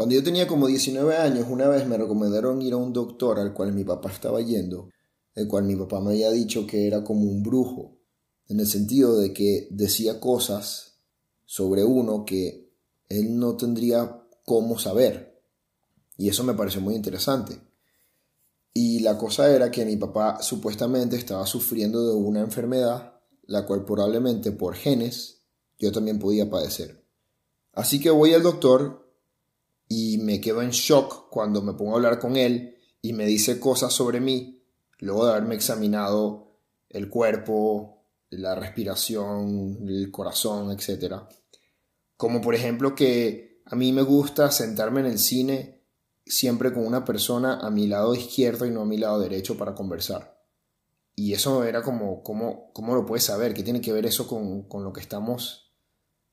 Cuando yo tenía como 19 años, una vez me recomendaron ir a un doctor al cual mi papá estaba yendo, el cual mi papá me había dicho que era como un brujo, en el sentido de que decía cosas sobre uno que él no tendría cómo saber. Y eso me pareció muy interesante. Y la cosa era que mi papá supuestamente estaba sufriendo de una enfermedad, la cual probablemente por genes yo también podía padecer. Así que voy al doctor y me quedo en shock cuando me pongo a hablar con él y me dice cosas sobre mí, luego de haberme examinado el cuerpo, la respiración, el corazón, etc. Como por ejemplo que a mí me gusta sentarme en el cine siempre con una persona a mi lado izquierdo y no a mi lado derecho para conversar. Y eso era como, ¿cómo, cómo lo puedes saber? ¿Qué tiene que ver eso con, con lo que estamos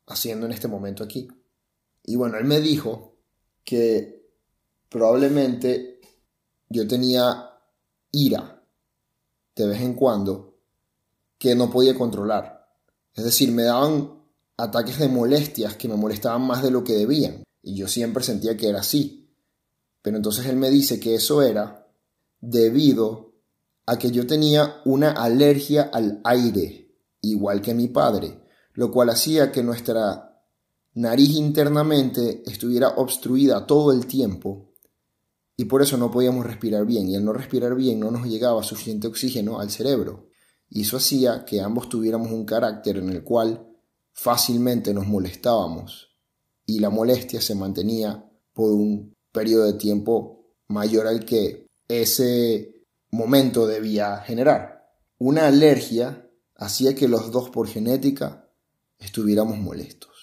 haciendo en este momento aquí? Y bueno, él me dijo que probablemente yo tenía ira de vez en cuando que no podía controlar. Es decir, me daban ataques de molestias que me molestaban más de lo que debían. Y yo siempre sentía que era así. Pero entonces él me dice que eso era debido a que yo tenía una alergia al aire, igual que mi padre, lo cual hacía que nuestra nariz internamente estuviera obstruida todo el tiempo y por eso no podíamos respirar bien y al no respirar bien no nos llegaba suficiente oxígeno al cerebro y eso hacía que ambos tuviéramos un carácter en el cual fácilmente nos molestábamos y la molestia se mantenía por un periodo de tiempo mayor al que ese momento debía generar. Una alergia hacía que los dos por genética estuviéramos molestos.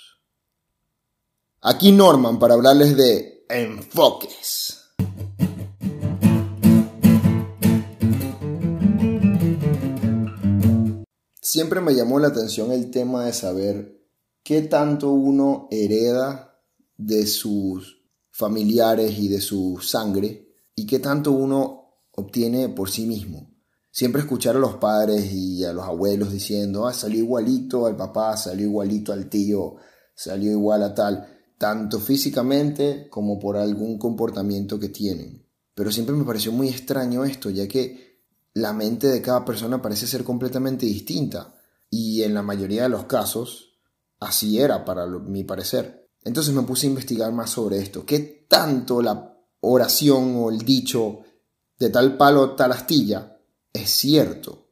Aquí Norman para hablarles de enfoques. Siempre me llamó la atención el tema de saber qué tanto uno hereda de sus familiares y de su sangre y qué tanto uno obtiene por sí mismo. Siempre escuchar a los padres y a los abuelos diciendo, ah, salió igualito al papá, salió igualito al tío, salió igual a tal tanto físicamente como por algún comportamiento que tienen. Pero siempre me pareció muy extraño esto, ya que la mente de cada persona parece ser completamente distinta. Y en la mayoría de los casos, así era para mi parecer. Entonces me puse a investigar más sobre esto. ¿Qué tanto la oración o el dicho de tal palo, tal astilla es cierto?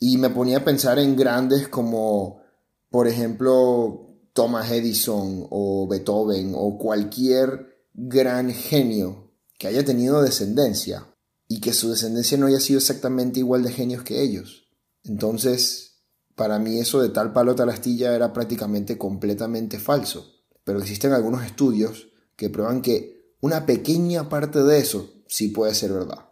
Y me ponía a pensar en grandes como, por ejemplo, Thomas Edison o Beethoven o cualquier gran genio que haya tenido descendencia y que su descendencia no haya sido exactamente igual de genios que ellos. Entonces, para mí eso de tal palo tal astilla era prácticamente completamente falso. Pero existen algunos estudios que prueban que una pequeña parte de eso sí puede ser verdad.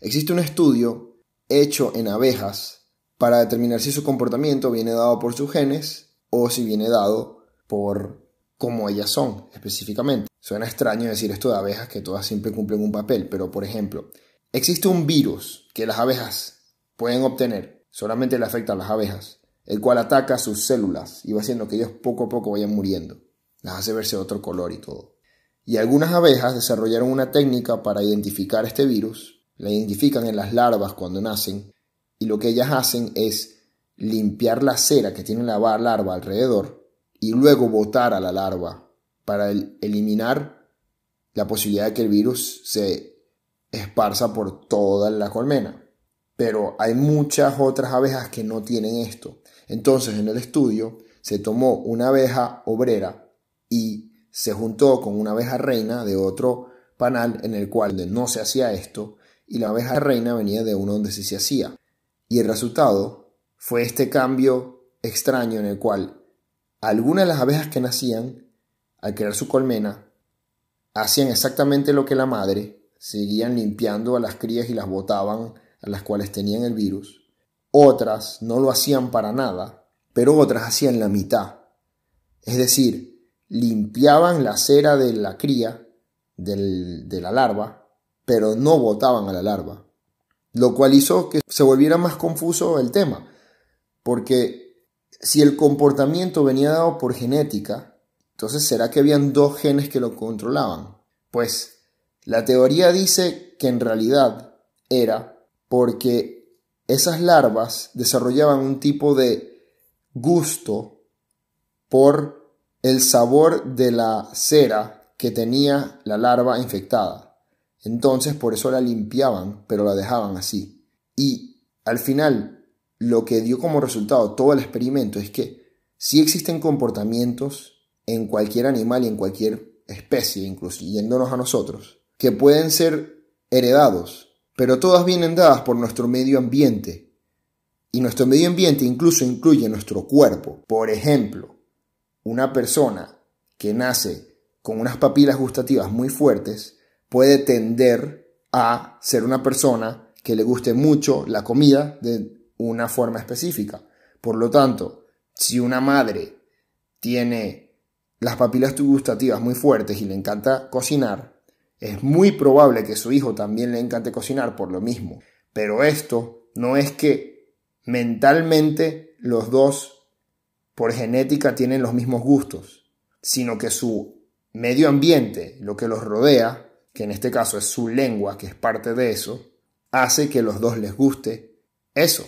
Existe un estudio hecho en abejas para determinar si su comportamiento viene dado por sus genes o si viene dado por cómo ellas son específicamente. Suena extraño decir esto de abejas que todas siempre cumplen un papel, pero por ejemplo, existe un virus que las abejas pueden obtener, solamente le afecta a las abejas, el cual ataca sus células y va haciendo que ellos poco a poco vayan muriendo. Las hace verse de otro color y todo. Y algunas abejas desarrollaron una técnica para identificar este virus, la identifican en las larvas cuando nacen, y lo que ellas hacen es limpiar la cera que tiene la larva alrededor y luego botar a la larva para eliminar la posibilidad de que el virus se esparza por toda la colmena. Pero hay muchas otras abejas que no tienen esto. Entonces en el estudio se tomó una abeja obrera y se juntó con una abeja reina de otro panal en el cual no se hacía esto y la abeja reina venía de uno donde sí se hacía. Y el resultado fue este cambio extraño en el cual algunas de las abejas que nacían, al crear su colmena, hacían exactamente lo que la madre, seguían limpiando a las crías y las botaban a las cuales tenían el virus. Otras no lo hacían para nada, pero otras hacían la mitad. Es decir, limpiaban la cera de la cría, de la larva, pero no botaban a la larva. Lo cual hizo que se volviera más confuso el tema porque si el comportamiento venía dado por genética, Entonces, ¿será que habían dos genes que lo controlaban? Pues la teoría dice que en realidad era porque esas larvas desarrollaban un tipo de gusto por el sabor de la cera que tenía la larva infectada. Entonces por eso la limpiaban, pero la dejaban así. Y al final, lo que dio como resultado todo el experimento es que sí existen comportamientos en cualquier animal y en cualquier especie, incluyéndonos a nosotros, que pueden ser heredados, pero todas vienen dadas por nuestro medio ambiente. Y nuestro medio ambiente incluso incluye nuestro cuerpo. Por ejemplo, una persona que nace con unas papilas gustativas muy fuertes puede tender a ser una persona que le guste mucho la comida de una forma específica. Por lo tanto, si una madre tiene las papilas gustativas muy fuertes y le encanta cocinar, es muy probable que su hijo también le encante cocinar por lo mismo. Pero esto no es que mentalmente los dos por genética tienen los mismos gustos, sino que su medio ambiente, lo que los rodea, que en este caso es su lengua, que es parte de eso, hace que los dos les guste eso.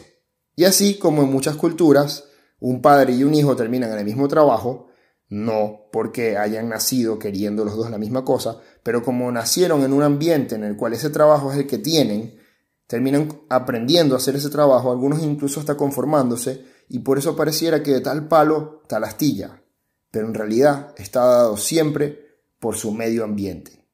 Y así como en muchas culturas, un padre y un hijo terminan en el mismo trabajo, no porque hayan nacido queriendo los dos la misma cosa, pero como nacieron en un ambiente en el cual ese trabajo es el que tienen, terminan aprendiendo a hacer ese trabajo, algunos incluso hasta conformándose, y por eso pareciera que de tal palo, tal astilla, pero en realidad está dado siempre por su medio ambiente.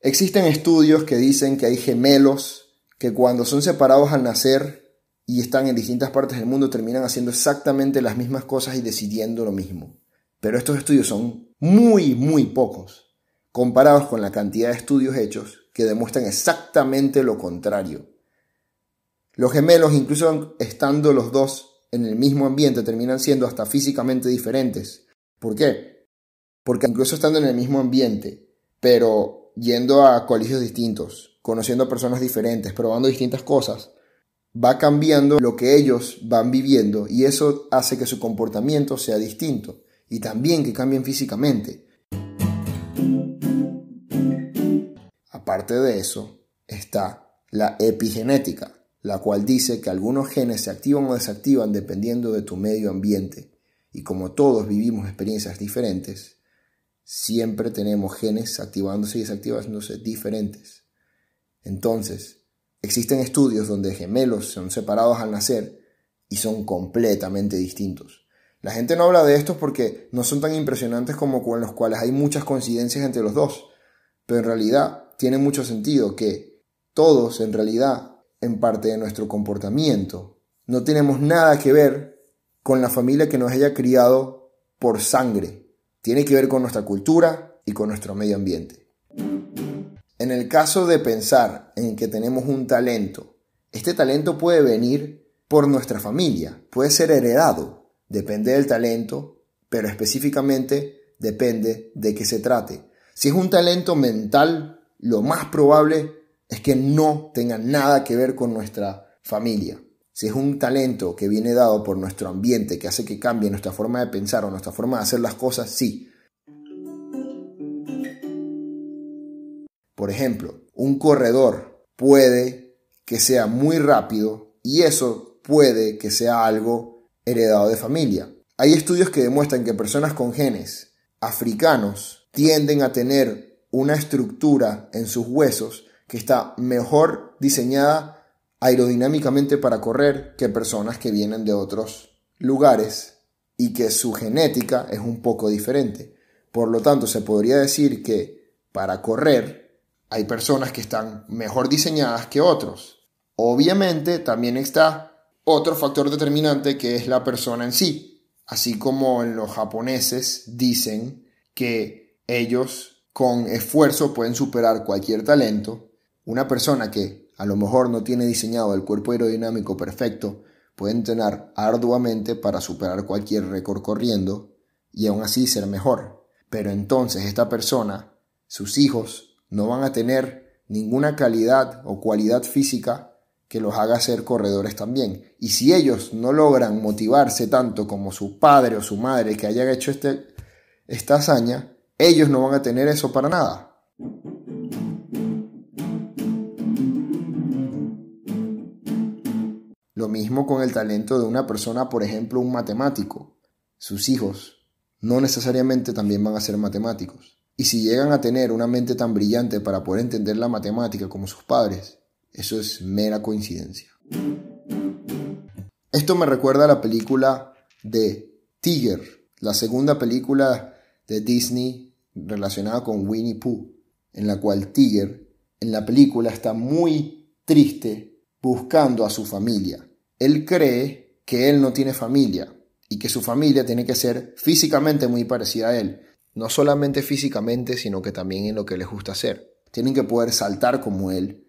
Existen estudios que dicen que hay gemelos que cuando son separados al nacer y están en distintas partes del mundo terminan haciendo exactamente las mismas cosas y decidiendo lo mismo. Pero estos estudios son muy, muy pocos, comparados con la cantidad de estudios hechos que demuestran exactamente lo contrario. Los gemelos, incluso estando los dos en el mismo ambiente, terminan siendo hasta físicamente diferentes. ¿Por qué? Porque incluso estando en el mismo ambiente, pero yendo a colegios distintos, conociendo personas diferentes, probando distintas cosas, va cambiando lo que ellos van viviendo y eso hace que su comportamiento sea distinto y también que cambien físicamente. Aparte de eso, está la epigenética, la cual dice que algunos genes se activan o desactivan dependiendo de tu medio ambiente. Y como todos vivimos experiencias diferentes, siempre tenemos genes activándose y desactivándose diferentes. Entonces, Existen estudios donde gemelos son separados al nacer y son completamente distintos. La gente no habla de estos porque no son tan impresionantes como con los cuales hay muchas coincidencias entre los dos, pero en realidad tiene mucho sentido que todos en realidad en parte de nuestro comportamiento no tenemos nada que ver con la familia que nos haya criado por sangre. Tiene que ver con nuestra cultura y con nuestro medio ambiente. En el caso de pensar en que tenemos un talento, este talento puede venir por nuestra familia, puede ser heredado, depende del talento, pero específicamente depende de qué se trate. Si es un talento mental, lo más probable es que no tenga nada que ver con nuestra familia. Si es un talento que viene dado por nuestro ambiente, que hace que cambie nuestra forma de pensar o nuestra forma de hacer las cosas, sí, Por ejemplo, un corredor puede que sea muy rápido y eso puede que sea algo heredado de familia. Hay estudios que demuestran que personas con genes africanos tienden a tener una estructura en sus huesos que está mejor diseñada aerodinámicamente para correr que personas que vienen de otros lugares y que su genética es un poco diferente. Por lo tanto, se podría decir que para correr hay personas que están mejor diseñadas que otros. Obviamente también está otro factor determinante que es la persona en sí. Así como en los japoneses dicen que ellos con esfuerzo pueden superar cualquier talento, una persona que a lo mejor no tiene diseñado el cuerpo aerodinámico perfecto puede entrenar arduamente para superar cualquier récord corriendo y aún así ser mejor. Pero entonces esta persona, sus hijos, no van a tener ninguna calidad o cualidad física que los haga ser corredores también. Y si ellos no logran motivarse tanto como su padre o su madre que hayan hecho este, esta hazaña, ellos no van a tener eso para nada. Lo mismo con el talento de una persona, por ejemplo, un matemático. Sus hijos no necesariamente también van a ser matemáticos. Y si llegan a tener una mente tan brillante para poder entender la matemática como sus padres, eso es mera coincidencia. Esto me recuerda a la película de Tiger, la segunda película de Disney relacionada con Winnie Pooh, en la cual Tiger en la película está muy triste buscando a su familia. Él cree que él no tiene familia y que su familia tiene que ser físicamente muy parecida a él. No solamente físicamente, sino que también en lo que les gusta hacer. Tienen que poder saltar como él,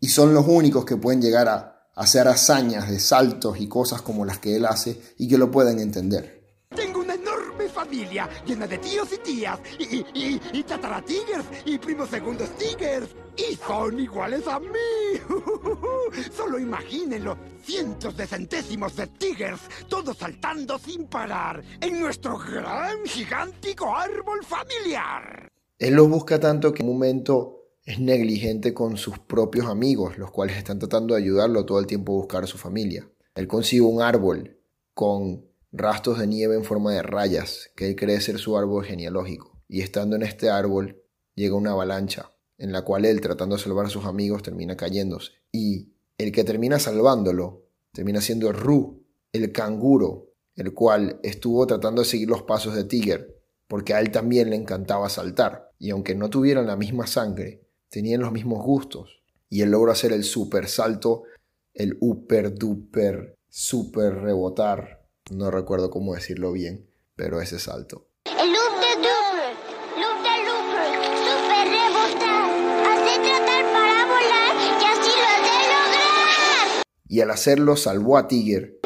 y son los únicos que pueden llegar a hacer hazañas de saltos y cosas como las que él hace y que lo pueden entender. Familia llena de tíos y tías y, y, y tataratigers y primos segundos tigers y son iguales a mí. Solo imagínenlo, cientos de centésimos de tigers, todos saltando sin parar en nuestro gran gigántico árbol familiar. Él los busca tanto que en un momento es negligente con sus propios amigos, los cuales están tratando de ayudarlo todo el tiempo a buscar a su familia. Él consigue un árbol con rastros de nieve en forma de rayas, que él cree ser su árbol genealógico. Y estando en este árbol, llega una avalancha, en la cual él, tratando de salvar a sus amigos, termina cayéndose. Y el que termina salvándolo, termina siendo Ru, el canguro, el cual estuvo tratando de seguir los pasos de Tiger, porque a él también le encantaba saltar. Y aunque no tuvieran la misma sangre, tenían los mismos gustos. Y él logró hacer el super salto, el upper duper, super rebotar. No recuerdo cómo decirlo bien, pero ese salto. El loop de duper, loop de looper, super rebotar, hace tratar para volar y así lo has de lograr. Y al hacerlo salvó a Tiger.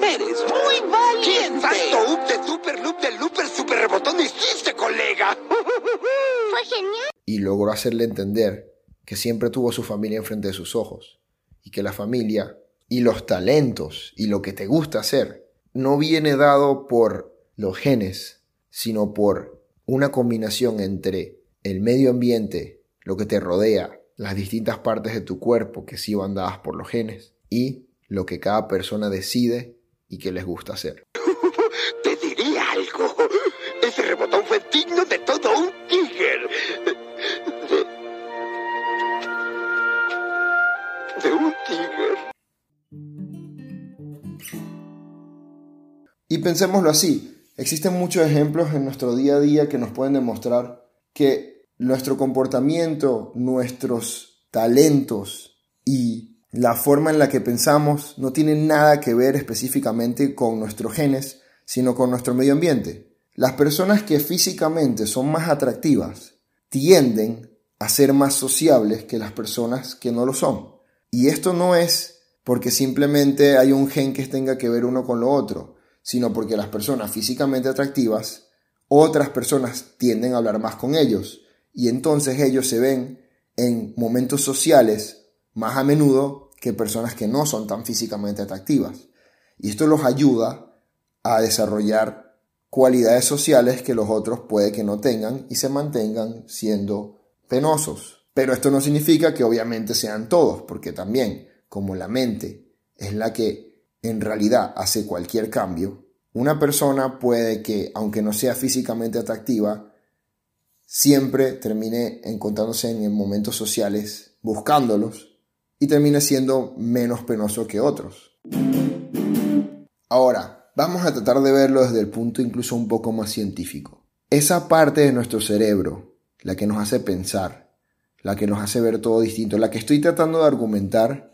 ¡Eres muy valiente! ¡Salto up de super loop de looper super rebotón hiciste, colega! Y logró hacerle entender que siempre tuvo su familia enfrente de sus ojos. Y que la familia y los talentos y lo que te gusta hacer no viene dado por los genes, sino por una combinación entre el medio ambiente, lo que te rodea, las distintas partes de tu cuerpo que sí van dadas por los genes y lo que cada persona decide y que les gusta hacer. Pensémoslo así, existen muchos ejemplos en nuestro día a día que nos pueden demostrar que nuestro comportamiento, nuestros talentos y la forma en la que pensamos no tienen nada que ver específicamente con nuestros genes, sino con nuestro medio ambiente. Las personas que físicamente son más atractivas tienden a ser más sociables que las personas que no lo son. Y esto no es porque simplemente hay un gen que tenga que ver uno con lo otro, sino porque las personas físicamente atractivas, otras personas tienden a hablar más con ellos y entonces ellos se ven en momentos sociales más a menudo que personas que no son tan físicamente atractivas. Y esto los ayuda a desarrollar cualidades sociales que los otros puede que no tengan y se mantengan siendo penosos. Pero esto no significa que obviamente sean todos, porque también como la mente es la que en realidad hace cualquier cambio, una persona puede que, aunque no sea físicamente atractiva, siempre termine encontrándose en momentos sociales buscándolos y termine siendo menos penoso que otros. Ahora, vamos a tratar de verlo desde el punto incluso un poco más científico. Esa parte de nuestro cerebro, la que nos hace pensar, la que nos hace ver todo distinto, la que estoy tratando de argumentar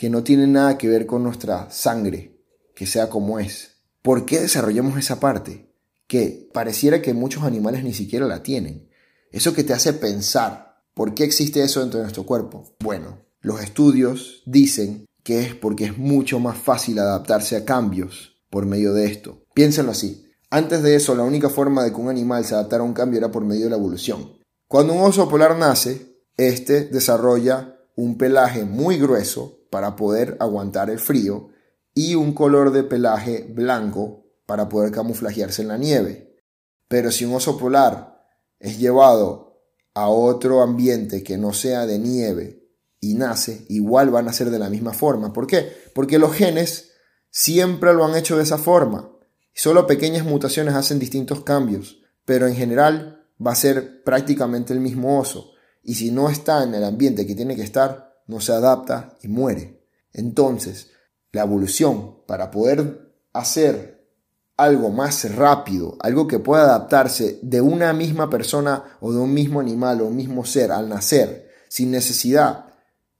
que no tiene nada que ver con nuestra sangre, que sea como es. ¿Por qué desarrollamos esa parte? Que pareciera que muchos animales ni siquiera la tienen. Eso que te hace pensar, ¿por qué existe eso dentro de nuestro cuerpo? Bueno, los estudios dicen que es porque es mucho más fácil adaptarse a cambios por medio de esto. Piénsenlo así. Antes de eso, la única forma de que un animal se adaptara a un cambio era por medio de la evolución. Cuando un oso polar nace, este desarrolla un pelaje muy grueso para poder aguantar el frío y un color de pelaje blanco para poder camuflajearse en la nieve. Pero si un oso polar es llevado a otro ambiente que no sea de nieve y nace, igual van a ser de la misma forma. ¿Por qué? Porque los genes siempre lo han hecho de esa forma. Solo pequeñas mutaciones hacen distintos cambios, pero en general va a ser prácticamente el mismo oso. Y si no está en el ambiente que tiene que estar, no se adapta y muere. Entonces, la evolución para poder hacer algo más rápido, algo que pueda adaptarse de una misma persona o de un mismo animal o un mismo ser al nacer, sin necesidad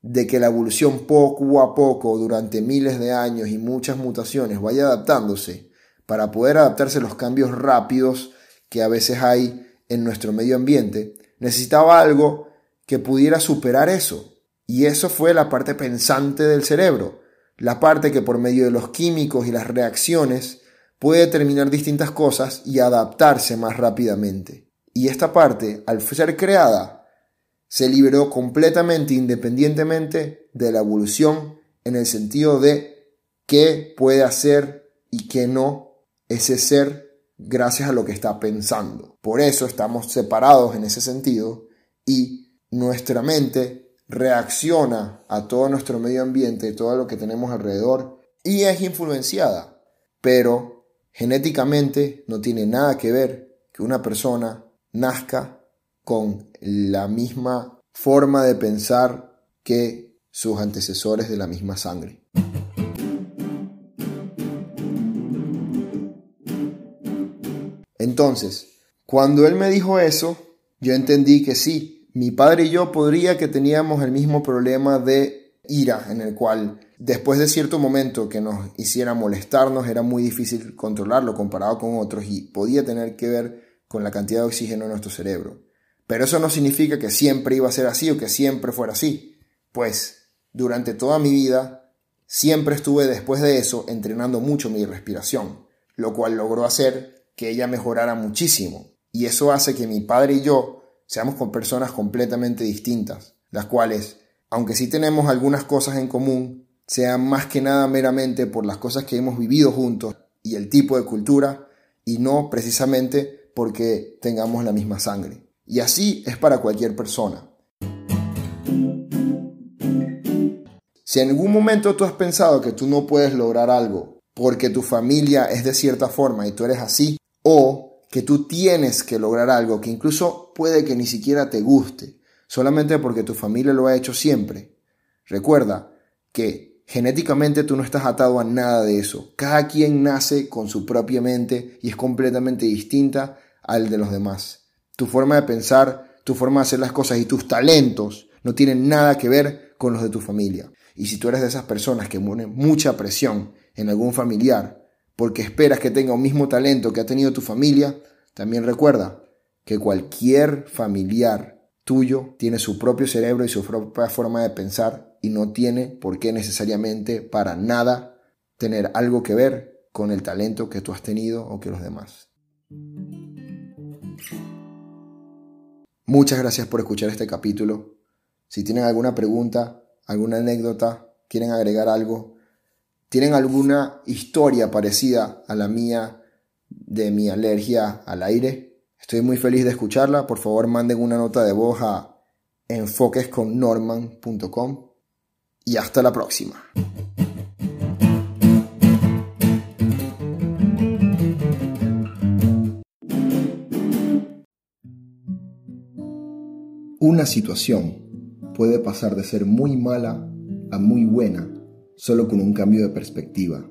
de que la evolución poco a poco, durante miles de años y muchas mutaciones, vaya adaptándose, para poder adaptarse a los cambios rápidos que a veces hay en nuestro medio ambiente, necesitaba algo que pudiera superar eso. Y eso fue la parte pensante del cerebro, la parte que por medio de los químicos y las reacciones puede determinar distintas cosas y adaptarse más rápidamente. Y esta parte, al ser creada, se liberó completamente independientemente de la evolución en el sentido de qué puede hacer y qué no ese ser gracias a lo que está pensando. Por eso estamos separados en ese sentido y nuestra mente reacciona a todo nuestro medio ambiente, todo lo que tenemos alrededor y es influenciada, pero genéticamente no tiene nada que ver que una persona nazca con la misma forma de pensar que sus antecesores de la misma sangre. Entonces, cuando él me dijo eso, yo entendí que sí, mi padre y yo podría que teníamos el mismo problema de ira, en el cual después de cierto momento que nos hiciera molestarnos era muy difícil controlarlo comparado con otros y podía tener que ver con la cantidad de oxígeno en nuestro cerebro. Pero eso no significa que siempre iba a ser así o que siempre fuera así, pues durante toda mi vida siempre estuve después de eso entrenando mucho mi respiración, lo cual logró hacer que ella mejorara muchísimo. Y eso hace que mi padre y yo seamos con personas completamente distintas, las cuales, aunque sí tenemos algunas cosas en común, sean más que nada meramente por las cosas que hemos vivido juntos y el tipo de cultura, y no precisamente porque tengamos la misma sangre. Y así es para cualquier persona. Si en algún momento tú has pensado que tú no puedes lograr algo porque tu familia es de cierta forma y tú eres así, o que tú tienes que lograr algo que incluso puede que ni siquiera te guste, solamente porque tu familia lo ha hecho siempre. Recuerda que genéticamente tú no estás atado a nada de eso. Cada quien nace con su propia mente y es completamente distinta al de los demás. Tu forma de pensar, tu forma de hacer las cosas y tus talentos no tienen nada que ver con los de tu familia. Y si tú eres de esas personas que ponen mucha presión en algún familiar porque esperas que tenga un mismo talento que ha tenido tu familia, también recuerda que cualquier familiar tuyo tiene su propio cerebro y su propia forma de pensar y no tiene por qué necesariamente para nada tener algo que ver con el talento que tú has tenido o que los demás. Muchas gracias por escuchar este capítulo. Si tienen alguna pregunta, alguna anécdota, quieren agregar algo, tienen alguna historia parecida a la mía de mi alergia al aire, estoy muy feliz de escucharla. Por favor, manden una nota de voz a enfoquesconnorman.com y hasta la próxima. Una situación puede pasar de ser muy mala a muy buena solo con un cambio de perspectiva.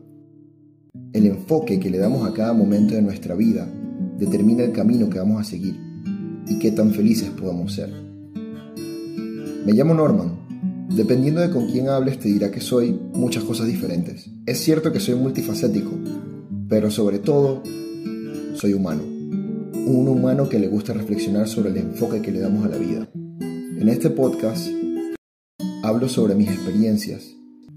El enfoque que le damos a cada momento de nuestra vida determina el camino que vamos a seguir y qué tan felices podamos ser. Me llamo Norman. Dependiendo de con quién hables te dirá que soy muchas cosas diferentes. Es cierto que soy multifacético, pero sobre todo soy humano. Un humano que le gusta reflexionar sobre el enfoque que le damos a la vida. En este podcast hablo sobre mis experiencias